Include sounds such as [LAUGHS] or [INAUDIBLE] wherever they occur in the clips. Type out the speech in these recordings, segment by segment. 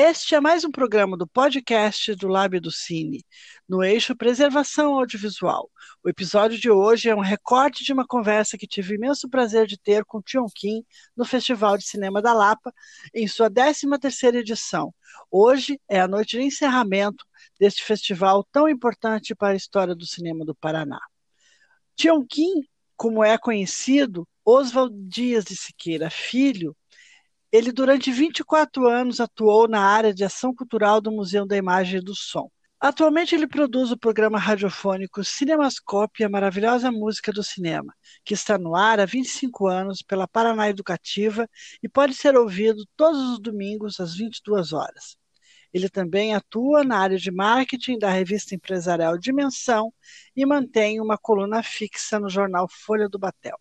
Este é mais um programa do podcast do Lábio do Cine, no eixo Preservação Audiovisual. O episódio de hoje é um recorte de uma conversa que tive imenso prazer de ter com Tion Kim no Festival de Cinema da Lapa, em sua 13ª edição. Hoje é a noite de encerramento deste festival tão importante para a história do cinema do Paraná. Tion Kim, como é conhecido, Oswald Dias de Siqueira Filho, ele, durante 24 anos, atuou na área de ação cultural do Museu da Imagem e do Som. Atualmente, ele produz o programa radiofônico Cinemascope, a maravilhosa música do cinema, que está no ar há 25 anos pela Paraná Educativa e pode ser ouvido todos os domingos às 22 horas. Ele também atua na área de marketing da revista empresarial Dimensão e mantém uma coluna fixa no jornal Folha do Batel.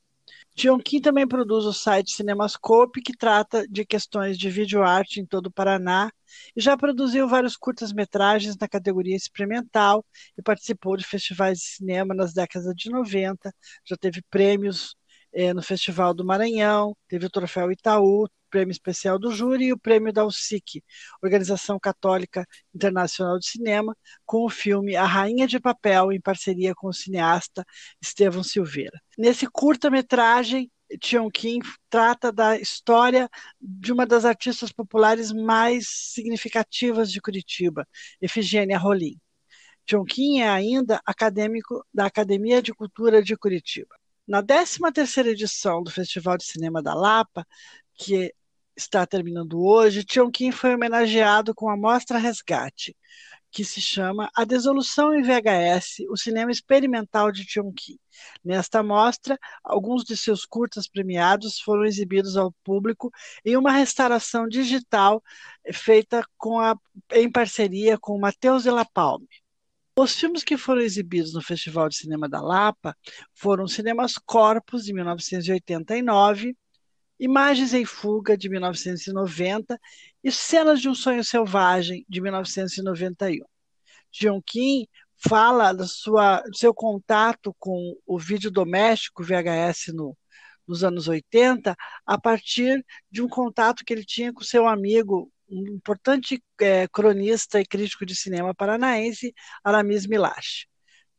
Tionkin também produz o site Cinemascope, que trata de questões de videoarte em todo o Paraná, e já produziu vários curtas-metragens na categoria experimental e participou de festivais de cinema nas décadas de 90, já teve prêmios eh, no Festival do Maranhão, teve o Troféu Itaú, Prêmio Especial do Júri e o Prêmio da USIC, Organização Católica Internacional de Cinema, com o filme A Rainha de Papel, em parceria com o cineasta Estevão Silveira. Nesse curta-metragem, Tion Kim trata da história de uma das artistas populares mais significativas de Curitiba, Efigênia Rolim. Tion Kim é ainda acadêmico da Academia de Cultura de Curitiba. Na 13ª edição do Festival de Cinema da Lapa, que está terminando hoje, Tionkin foi homenageado com a Mostra Resgate, que se chama A Desolução em VHS, o cinema experimental de Tionkin. Nesta mostra, alguns de seus curtas premiados foram exibidos ao público em uma restauração digital feita com a, em parceria com Matheus de la Palme. Os filmes que foram exibidos no Festival de Cinema da Lapa foram Cinemas Corpus, de 1989, Imagens em Fuga, de 1990, e Cenas de um Sonho Selvagem, de 1991. John Kim fala do, sua, seu contato com o vídeo doméstico VHS no, nos anos 80, a partir de um contato que ele tinha com seu amigo, um importante é, cronista e crítico de cinema paranaense, Aramis Milache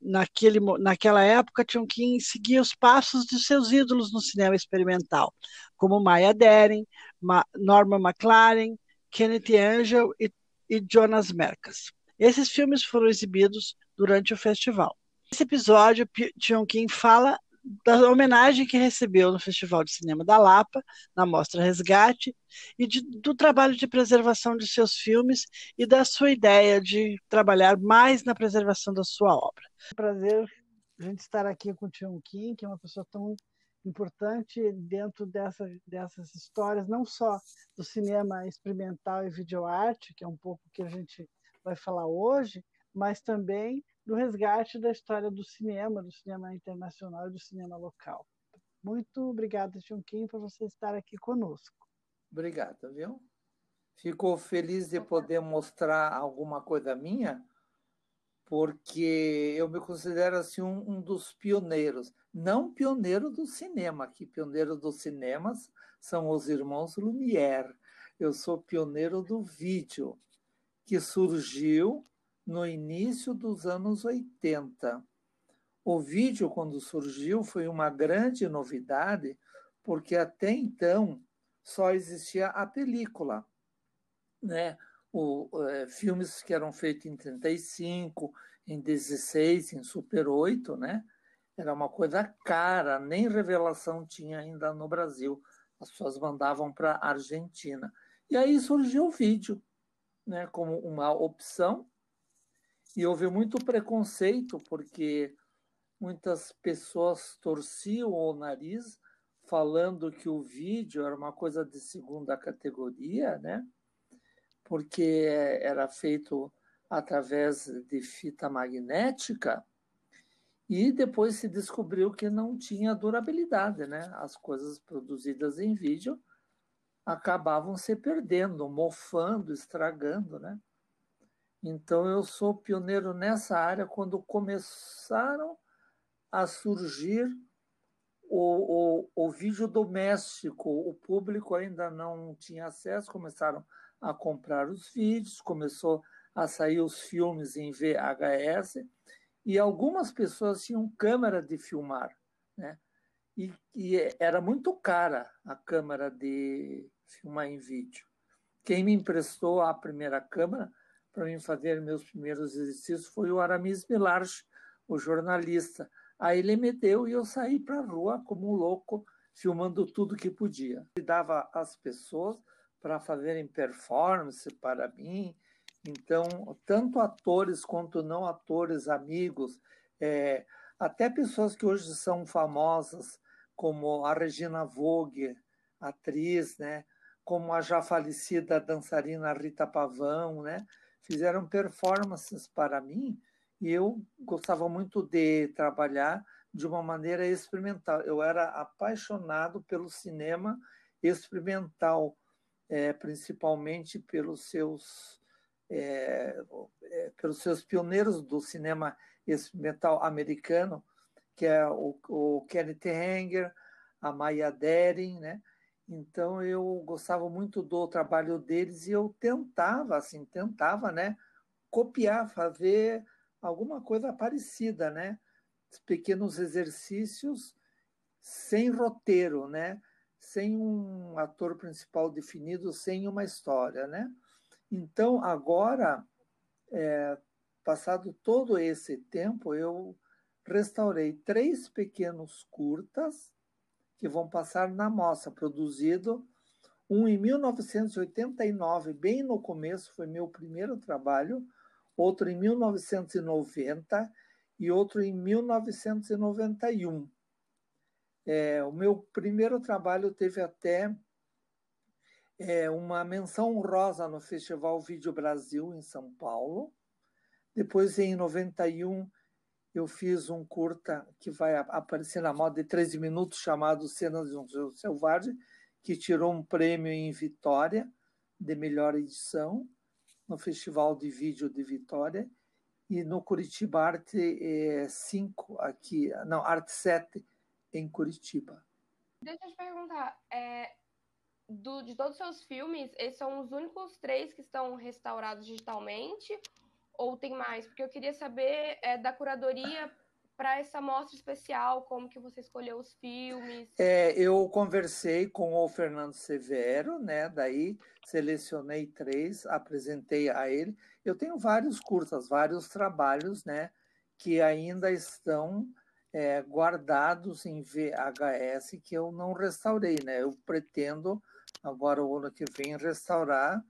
naquele, naquela época tinham que seguir os passos de seus ídolos no cinema experimental, como Maya Deren, Ma, Norma McLaren, Kenneth Angel e, e Jonas Merkas. Esses filmes foram exibidos durante o festival. Nesse episódio, Tion Kim fala da homenagem que recebeu no Festival de Cinema da Lapa, na Mostra Resgate, e de, do trabalho de preservação de seus filmes e da sua ideia de trabalhar mais na preservação da sua obra. É um prazer a gente estar aqui com o Tião Kim, que é uma pessoa tão importante dentro dessa, dessas histórias, não só do cinema experimental e videoarte, que é um pouco que a gente vai falar hoje, mas também do resgate da história do cinema, do cinema internacional e do cinema local. Muito obrigada, Kim, por você estar aqui conosco. Obrigado, viu? Fico feliz de poder mostrar alguma coisa minha, porque eu me considero assim um, um dos pioneiros, não pioneiro do cinema, que pioneiro dos cinemas são os irmãos Lumière. Eu sou pioneiro do vídeo, que surgiu no início dos anos 80. O vídeo, quando surgiu, foi uma grande novidade, porque até então só existia a película. Né? O, é, filmes que eram feitos em 35, em 16, em Super 8, né? era uma coisa cara, nem revelação tinha ainda no Brasil. As pessoas mandavam para a Argentina. E aí surgiu o vídeo né, como uma opção e houve muito preconceito, porque muitas pessoas torciam o nariz falando que o vídeo era uma coisa de segunda categoria, né? porque era feito através de fita magnética, e depois se descobriu que não tinha durabilidade, né? As coisas produzidas em vídeo acabavam se perdendo, mofando, estragando, né? Então, eu sou pioneiro nessa área quando começaram a surgir o, o, o vídeo doméstico. O público ainda não tinha acesso, começaram a comprar os vídeos, começou a sair os filmes em VHS, e algumas pessoas tinham câmera de filmar, né? E, e era muito cara a câmera de filmar em vídeo. Quem me emprestou a primeira câmera para mim fazer meus primeiros exercícios foi o Aramis Milarch, o jornalista. Aí ele me deu e eu saí para a rua como um louco, filmando tudo que podia. E dava às pessoas para fazerem performance para mim. Então, tanto atores quanto não atores, amigos, é, até pessoas que hoje são famosas, como a Regina Vogue, atriz, né? como a já falecida dançarina Rita Pavão, né? Fizeram performances para mim e eu gostava muito de trabalhar de uma maneira experimental. Eu era apaixonado pelo cinema experimental, é, principalmente pelos seus é, é, pelos seus pioneiros do cinema experimental americano, que é o, o Kenneth Hanger, a Maya Deren, né? Então eu gostava muito do trabalho deles e eu tentava, assim, tentava, né, copiar, fazer alguma coisa parecida, né? Pequenos exercícios sem roteiro, né? Sem um ator principal definido, sem uma história, né? Então, agora, é, passado todo esse tempo, eu restaurei três pequenos curtas que vão passar na mostra, produzido um em 1989, bem no começo, foi meu primeiro trabalho, outro em 1990 e outro em 1991. É, o meu primeiro trabalho teve até é, uma menção honrosa no Festival Vídeo Brasil, em São Paulo. Depois, em 91, eu fiz um curta que vai aparecer na moda de 13 minutos, chamado Cenas de um Selvagem, que tirou um prêmio em Vitória, de melhor edição no Festival de Vídeo de Vitória e no Curitiba Arte 5 é, aqui, não, Arte 7 em Curitiba. Deixa eu te perguntar, é, do, de todos os seus filmes, esses são os únicos três que estão restaurados digitalmente ou tem mais? Porque eu queria saber é, da curadoria para essa mostra especial, como que você escolheu os filmes? É, eu conversei com o Fernando Severo, né? Daí selecionei três, apresentei a ele. Eu tenho vários curtas, vários trabalhos, né? Que ainda estão é, guardados em VHS que eu não restaurei, né? Eu pretendo agora o ano que vem restaurar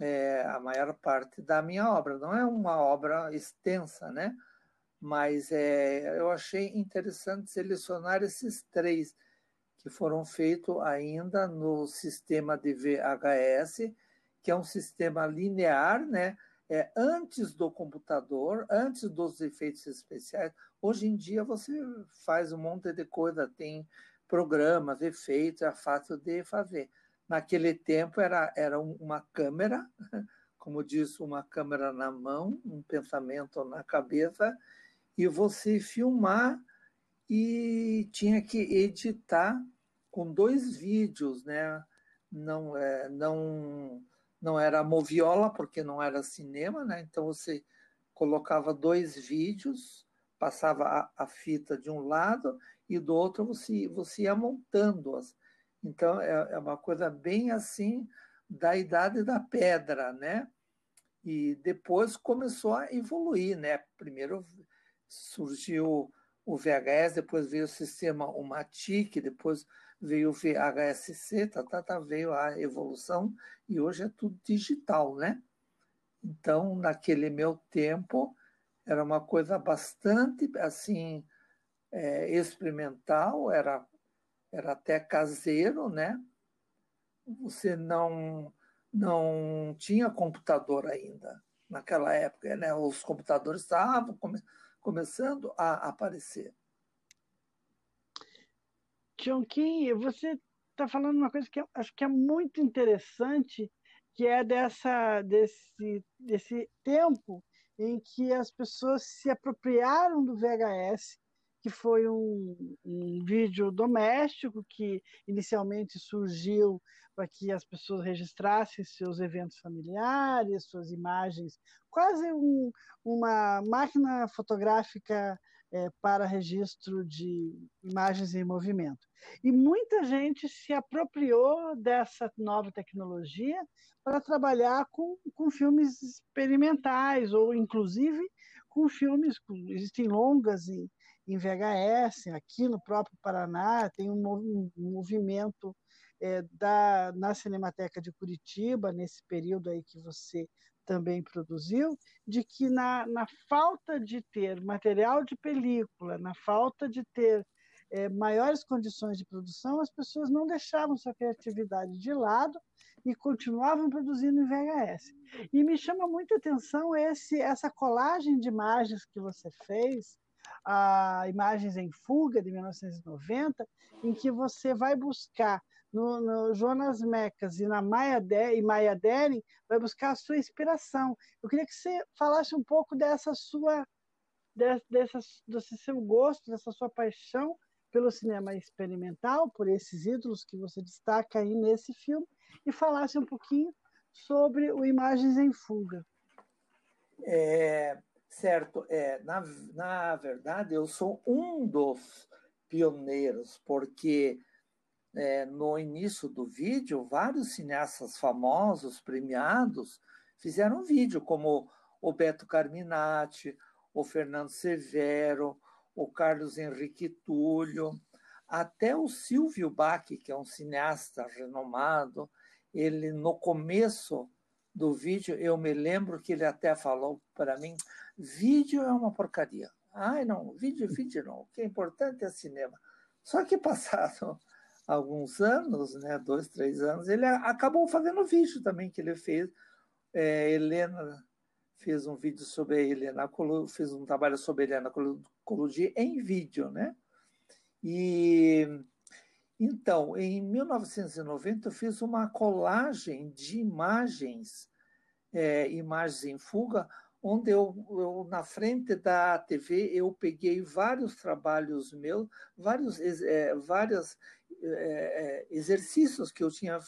é, a maior parte da minha obra. Não é uma obra extensa, né? mas é, eu achei interessante selecionar esses três que foram feitos ainda no sistema de VHS, que é um sistema linear, né? É, antes do computador, antes dos efeitos especiais. Hoje em dia você faz um monte de coisa, tem programas, efeitos, é fácil de fazer. Naquele tempo era, era uma câmera, [LAUGHS] como disse, uma câmera na mão, um pensamento na cabeça, e você filmar e tinha que editar com dois vídeos, né? Não, é, não, não era moviola, porque não era cinema, né? Então você colocava dois vídeos, passava a, a fita de um lado e do outro você, você ia montando-as. Então é, é uma coisa bem assim da idade da pedra, né? E depois começou a evoluir, né? Primeiro surgiu o VHS, depois veio o sistema o Matic, depois veio o VHSC, tá, tá, tá, veio a evolução e hoje é tudo digital, né? Então, naquele meu tempo, era uma coisa bastante assim é, experimental, era, era até caseiro, né? Você não não tinha computador ainda naquela época, né? Os computadores estavam começando a aparecer. Kim, você está falando uma coisa que eu acho que é muito interessante, que é dessa, desse, desse tempo em que as pessoas se apropriaram do VHS que foi um, um vídeo doméstico que inicialmente surgiu para que as pessoas registrassem seus eventos familiares, suas imagens, quase um, uma máquina fotográfica é, para registro de imagens em movimento. E muita gente se apropriou dessa nova tecnologia para trabalhar com, com filmes experimentais, ou inclusive com filmes, existem longas em, em VHS, aqui no próprio Paraná, tem um, movimento é, da, na Cinemateca de Curitiba, nesse período aí que você também produziu, de que na, na falta de ter material de película, na falta de ter é, maiores condições de produção, as pessoas não deixavam sua criatividade de lado e continuavam produzindo em VHS. E me chama muita atenção esse, essa colagem de imagens que você fez, a Imagens em Fuga, de 1990, em que você vai buscar no, no Jonas Mecas e na Maya, De, e Maya Deren, vai buscar a sua inspiração. Eu queria que você falasse um pouco dessa sua, dessa, desse seu gosto, dessa sua paixão pelo cinema experimental, por esses ídolos que você destaca aí nesse filme, e falasse um pouquinho sobre o Imagens em Fuga. É, certo, é, na, na verdade, eu sou um dos pioneiros, porque é, no início do vídeo, vários cineastas famosos, premiados, fizeram vídeo, como o Beto Carminati, o Fernando Severo, o Carlos Henrique Túlio, até o Silvio Bach, que é um cineasta renomado, ele no começo do vídeo, eu me lembro que ele até falou para mim, vídeo é uma porcaria. Ai, não, vídeo, vídeo não. O que é importante é cinema. Só que [LAUGHS] passaram alguns anos, né, dois, três anos, ele acabou fazendo vídeo também que ele fez. É, Helena fez um vídeo sobre a Helena fez um trabalho sobre a Helena Colucci em vídeo, né? E então, em 1990 eu fiz uma colagem de imagens, é, imagens em fuga, onde eu, eu, na frente da TV eu peguei vários trabalhos meus, vários é, vários é, é, exercícios que eu tinha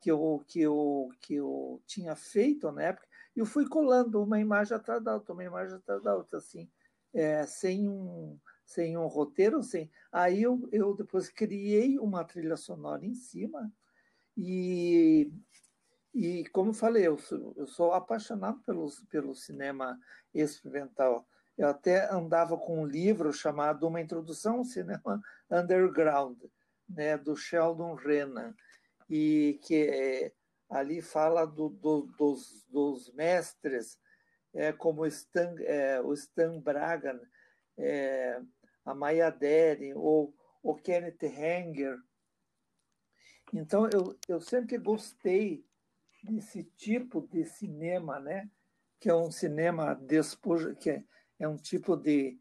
que eu, que eu, que eu tinha feito na época e eu fui colando uma imagem atrás da outra, uma imagem atrás da outra, assim, é, sem, um, sem um roteiro, sem. Aí eu, eu depois criei uma trilha sonora em cima e, e como falei, eu sou, eu sou apaixonado pelo, pelo cinema experimental. Eu até andava com um livro chamado Uma Introdução ao Cinema [LAUGHS] Underground, né, do Sheldon Renan, e que é, ali fala do, do, dos, dos, mestres, é, como Stan, é, o Stan Braga, é, a Maya Deren ou o Kenneth Hanger. Então, eu, eu sempre gostei desse tipo de cinema, né? que é um cinema despojo, que é, é um tipo de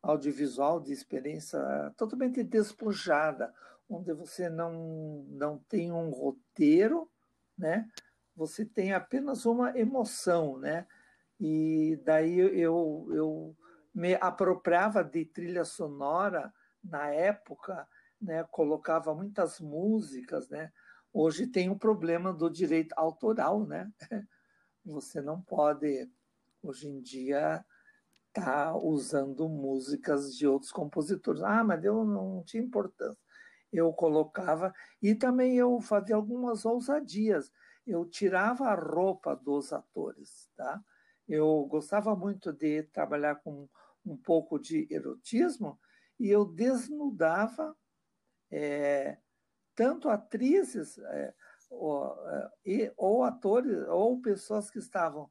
audiovisual, de experiência totalmente despojada, onde você não, não tem um roteiro, né? Você tem apenas uma emoção, né? E daí eu, eu me apropriava de trilha sonora na época, né? Colocava muitas músicas, né? Hoje tem o um problema do direito autoral, né? [LAUGHS] Você não pode, hoje em dia, tá usando músicas de outros compositores. Ah, mas eu não tinha importância eu colocava e também eu fazia algumas ousadias. Eu tirava a roupa dos atores, tá? Eu gostava muito de trabalhar com um pouco de erotismo e eu desnudava é, tanto atrizes é, ou, é, ou atores ou pessoas que estavam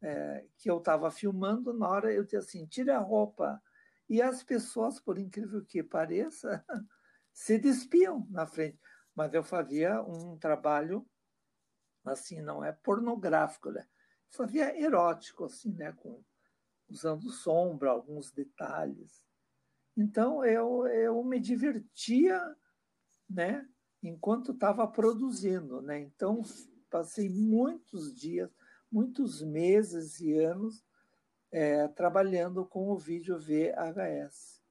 é, que eu estava filmando na hora eu dizia assim tire a roupa e as pessoas por incrível que pareça [LAUGHS] se despiam na frente. Mas eu fazia um trabalho, assim, não é pornográfico, né? fazia erótico, assim, né? Com, usando sombra, alguns detalhes. Então, eu, eu me divertia, né? Enquanto estava produzindo, né? Então, passei muitos dias, muitos meses e anos é, trabalhando com o vídeo VHS.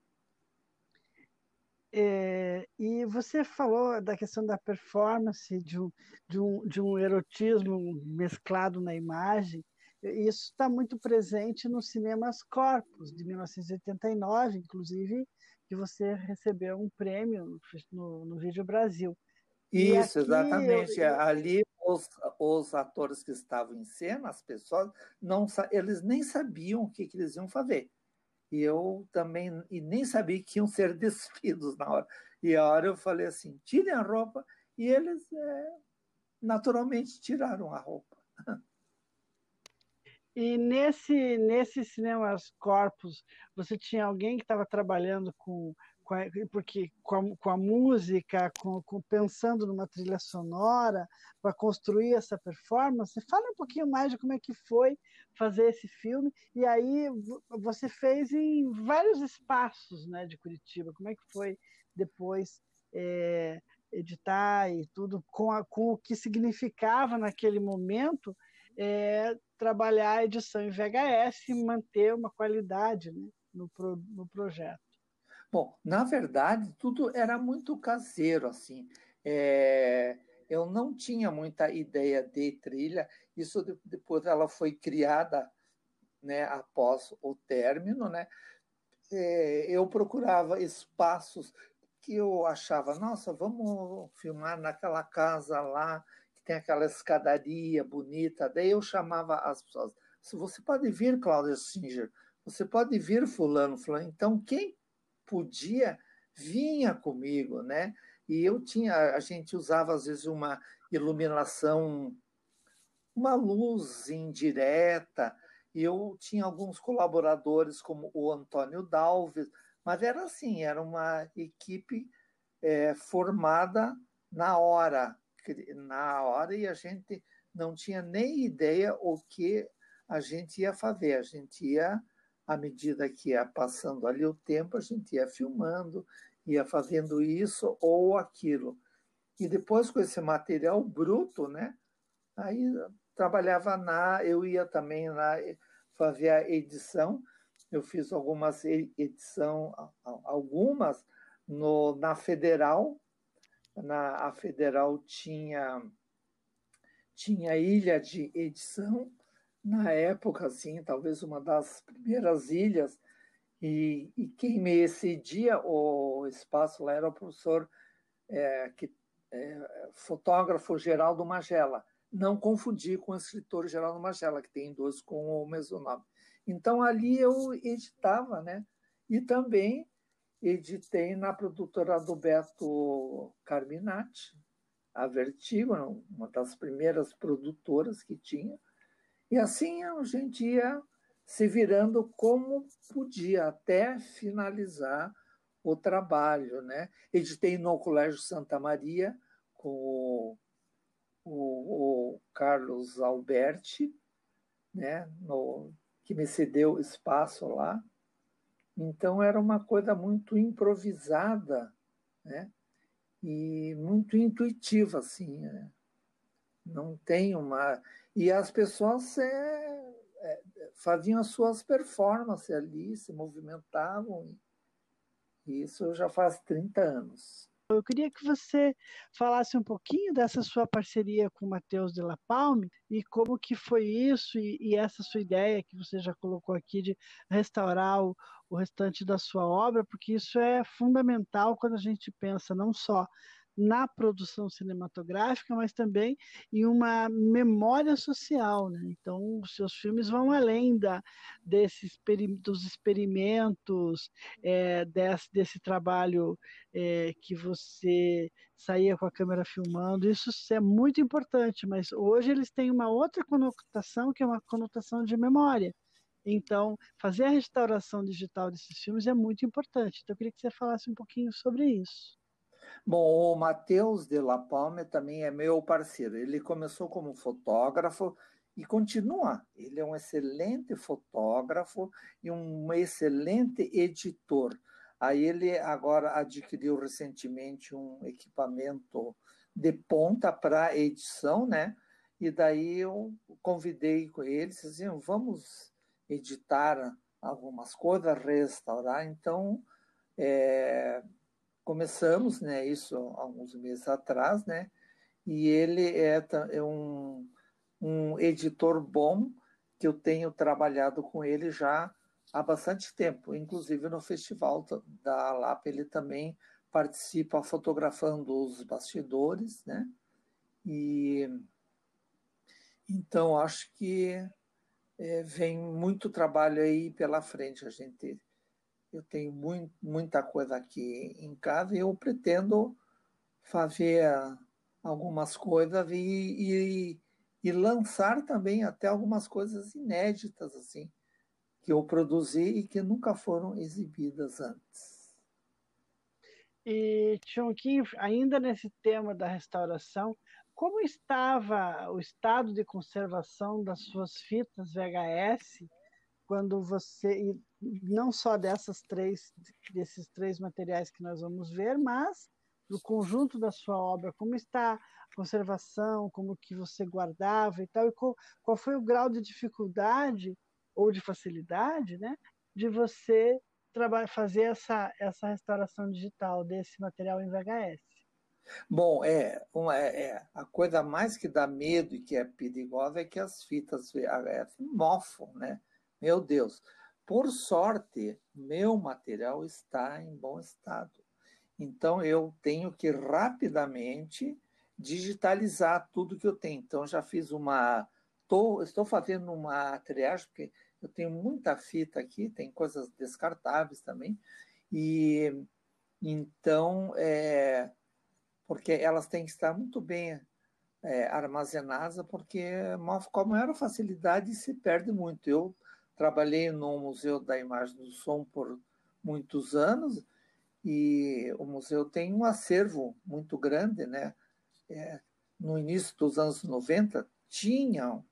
É, e você falou da questão da performance, de um, de um, de um erotismo mesclado na imagem. Isso está muito presente nos cinemas Corpus, de 1989, inclusive, que você recebeu um prêmio no, no Vídeo Brasil. Isso, exatamente. Eu... Ali os, os atores que estavam em cena, as pessoas, não, eles nem sabiam o que, que eles iam fazer. E eu também e nem sabia que iam ser [LAUGHS] despidos na hora. E a hora eu falei assim: tirem a roupa. E eles é, naturalmente tiraram a roupa. [LAUGHS] E nesse, nesse Cinemas Corpus, você tinha alguém que estava trabalhando com, com a, porque com a, com a música, com, com, pensando numa trilha sonora para construir essa performance. Fala um pouquinho mais de como é que foi fazer esse filme. E aí você fez em vários espaços né, de Curitiba. Como é que foi depois é, editar e tudo com, a, com o que significava naquele momento? É, trabalhar a edição em VHS e manter uma qualidade né, no, pro, no projeto. Bom, na verdade, tudo era muito caseiro, assim. É, eu não tinha muita ideia de trilha. Isso depois ela foi criada, né, após o término, né? É, eu procurava espaços que eu achava, nossa, vamos filmar naquela casa lá que tem aquela escadaria bonita. Daí eu chamava as pessoas. Você pode vir, Cláudia Singer, você pode vir fulano, fulano. Então, quem podia vinha comigo, né? E eu tinha, a gente usava às vezes uma iluminação, uma luz indireta. E eu tinha alguns colaboradores, como o Antônio Dalves, mas era assim, era uma equipe é, formada na hora na hora e a gente não tinha nem ideia o que a gente ia fazer. A gente ia, à medida que ia passando ali o tempo, a gente ia filmando, ia fazendo isso ou aquilo. E depois com esse material bruto, né? Aí trabalhava na, eu ia também na fazer a edição. Eu fiz algumas edição, algumas no, na Federal, na a Federal tinha tinha ilha de edição na época assim talvez uma das primeiras ilhas e, e quem me excedia o espaço lá era o professor é, que é, fotógrafo Geraldo Magela. Não confundir com o escritor Geraldo Magela que tem dois com o mesmo nome. Então ali eu editava né? E também editei na produtora do Beto Carminati, a Vertigo, uma das primeiras produtoras que tinha. E assim a gente ia se virando como podia, até finalizar o trabalho. Né? Editei no Colégio Santa Maria com o, o, o Carlos Alberti, né? No, que me cedeu espaço lá. Então era uma coisa muito improvisada, né? E muito intuitiva, assim. Né? Não tem uma. E as pessoas é, é, faziam as suas performances ali, se movimentavam. E isso já faz 30 anos. Eu queria que você falasse um pouquinho dessa sua parceria com o Matheus de La Palme e como que foi isso e, e, essa sua ideia que você já colocou aqui de restaurar o, o restante da sua obra, porque isso é fundamental quando a gente pensa não só na produção cinematográfica, mas também em uma memória social. Né? Então, os seus filmes vão além da, desse, dos experimentos, é, desse, desse trabalho é, que você saía com a câmera filmando. Isso é muito importante, mas hoje eles têm uma outra conotação, que é uma conotação de memória. Então, fazer a restauração digital desses filmes é muito importante. Então, eu queria que você falasse um pouquinho sobre isso. Bom, o Matheus de La Palme também é meu parceiro. Ele começou como fotógrafo e continua. Ele é um excelente fotógrafo e um excelente editor. Aí ele agora adquiriu recentemente um equipamento de ponta para edição, né? E daí eu convidei com ele, assim, vamos editar algumas coisas, restaurar. Então, é, começamos, né, isso há alguns meses atrás, né, e ele é, é um, um editor bom que eu tenho trabalhado com ele já há bastante tempo, inclusive no festival da Lapa ele também participa fotografando os bastidores, né? E então acho que é, vem muito trabalho aí pela frente. A gente, eu tenho muito, muita coisa aqui em casa e eu pretendo fazer algumas coisas e, e, e lançar também até algumas coisas inéditas assim que eu produzi e que nunca foram exibidas antes. E, Chonquinho, ainda nesse tema da restauração, como estava o estado de conservação das suas fitas VHS quando você, não só dessas três, desses três materiais que nós vamos ver, mas do conjunto da sua obra, como está a conservação, como que você guardava e tal, e qual, qual foi o grau de dificuldade ou de facilidade, né, de você fazer essa, essa restauração digital desse material em VHS? Bom, é, uma, é, é, a coisa mais que dá medo e que é perigosa é que as fitas VHS mofam, né? Meu Deus. Por sorte, meu material está em bom estado. Então, eu tenho que rapidamente digitalizar tudo que eu tenho. Então, já fiz uma. Tô, estou fazendo uma triagem, porque eu tenho muita fita aqui, tem coisas descartáveis também. E então, é, porque elas têm que estar muito bem é, armazenadas, porque com a maior facilidade se perde muito. Eu trabalhei no Museu da Imagem do Som por muitos anos e o museu tem um acervo muito grande, né? É, no início dos anos 90 tinha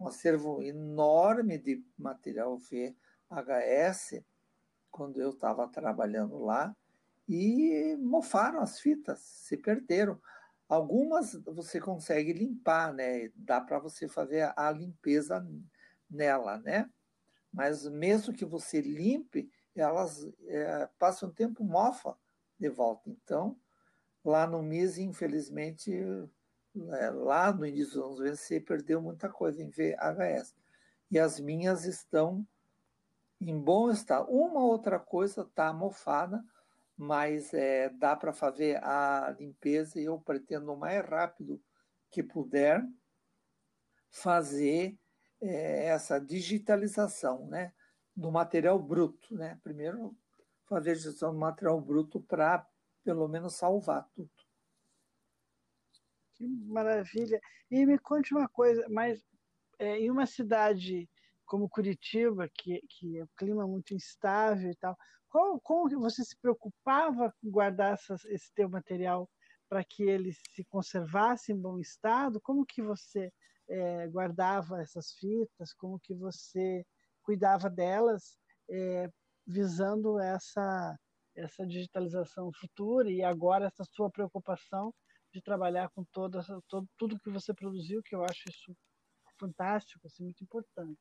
um acervo enorme de material VHS quando eu estava trabalhando lá e mofaram as fitas, se perderam. Algumas você consegue limpar, né? Dá para você fazer a limpeza nela, né? Mas mesmo que você limpe, elas é, passam um tempo mofa de volta. Então, lá no MIS, infelizmente, é, lá no início dos anos 90, você perdeu muita coisa em VHS. E as minhas estão em bom estado. Uma outra coisa está mofada, mas é, dá para fazer a limpeza e eu pretendo o mais rápido que puder fazer é, essa digitalização né, do material bruto. Né? Primeiro, fazer digitalização do material bruto para, pelo menos, salvar tudo. Que maravilha. E me conte uma coisa, mas é, em uma cidade como Curitiba, que, que é um clima muito instável e tal, como, como você se preocupava em guardar essas, esse teu material para que ele se conservasse em bom estado? Como que você é, guardava essas fitas? Como que você cuidava delas, é, visando essa essa digitalização futura e agora essa sua preocupação de trabalhar com toda, todo, tudo que você produziu, que eu acho isso fantástico, assim, muito importante.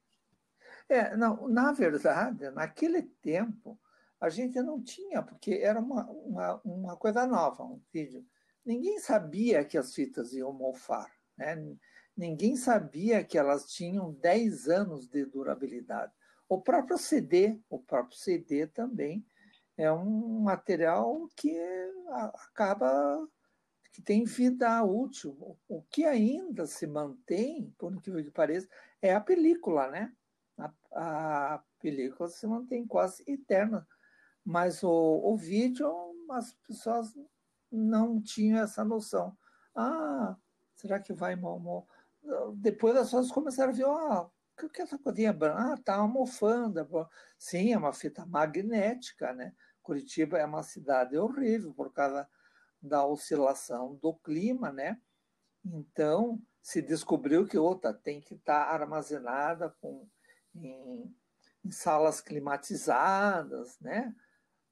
É, não, na verdade, naquele tempo, a gente não tinha, porque era uma, uma, uma coisa nova, um vídeo. Ninguém sabia que as fitas iam mofar, né? Ninguém sabia que elas tinham 10 anos de durabilidade. O próprio CD, o próprio CD também é um material que acaba que tem vida útil. O que ainda se mantém, por incrível que pareça, é a película, né? A, a película se mantém quase eterna. Mas o, o vídeo, as pessoas não tinham essa noção. Ah, será que vai mal? Depois as pessoas começaram a ver, ah, o que é essa coisinha branca? Ah, tá almofando. Sim, é uma fita magnética, né? Curitiba é uma cidade horrível por causa da oscilação do clima, né? Então, se descobriu que outra tem que estar tá armazenada com, em, em salas climatizadas, né?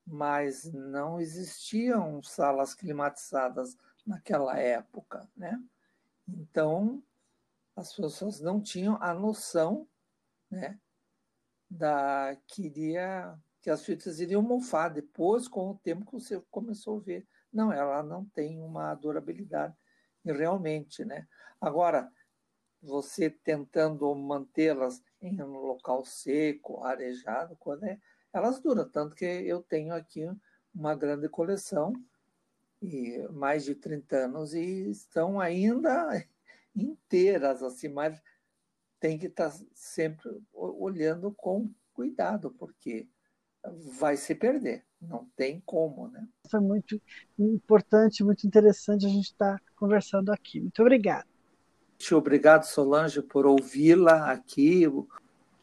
Mas não existiam salas climatizadas naquela época, né? Então, as pessoas não tinham a noção, né, da que iria que as fitas iriam mofar depois, com o tempo que você começou a ver. Não, ela não tem uma durabilidade realmente, né? Agora, você tentando mantê-las em um local seco, arejado, quando é, elas duram. Tanto que eu tenho aqui uma grande coleção, e mais de 30 anos, e estão ainda inteiras, assim, mas tem que estar sempre olhando com cuidado, porque vai se perder, não tem como, né? Foi muito importante, muito interessante a gente estar conversando aqui. Muito obrigada. Obrigado, Solange, por ouvi-la aqui.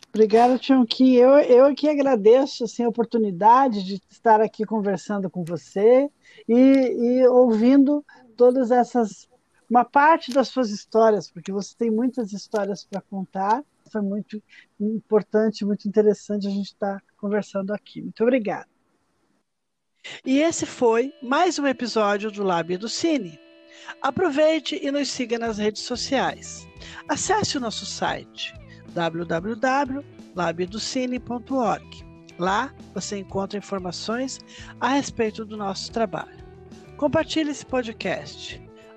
Obrigada, Tionqui. Eu, eu que agradeço assim, a oportunidade de estar aqui conversando com você e, e ouvindo todas essas uma parte das suas histórias, porque você tem muitas histórias para contar. Foi muito importante, muito interessante a gente estar conversando aqui. Muito obrigada. E esse foi mais um episódio do Lábio do Cine. Aproveite e nos siga nas redes sociais. Acesse o nosso site www.labiodocine.org. Lá você encontra informações a respeito do nosso trabalho. Compartilhe esse podcast.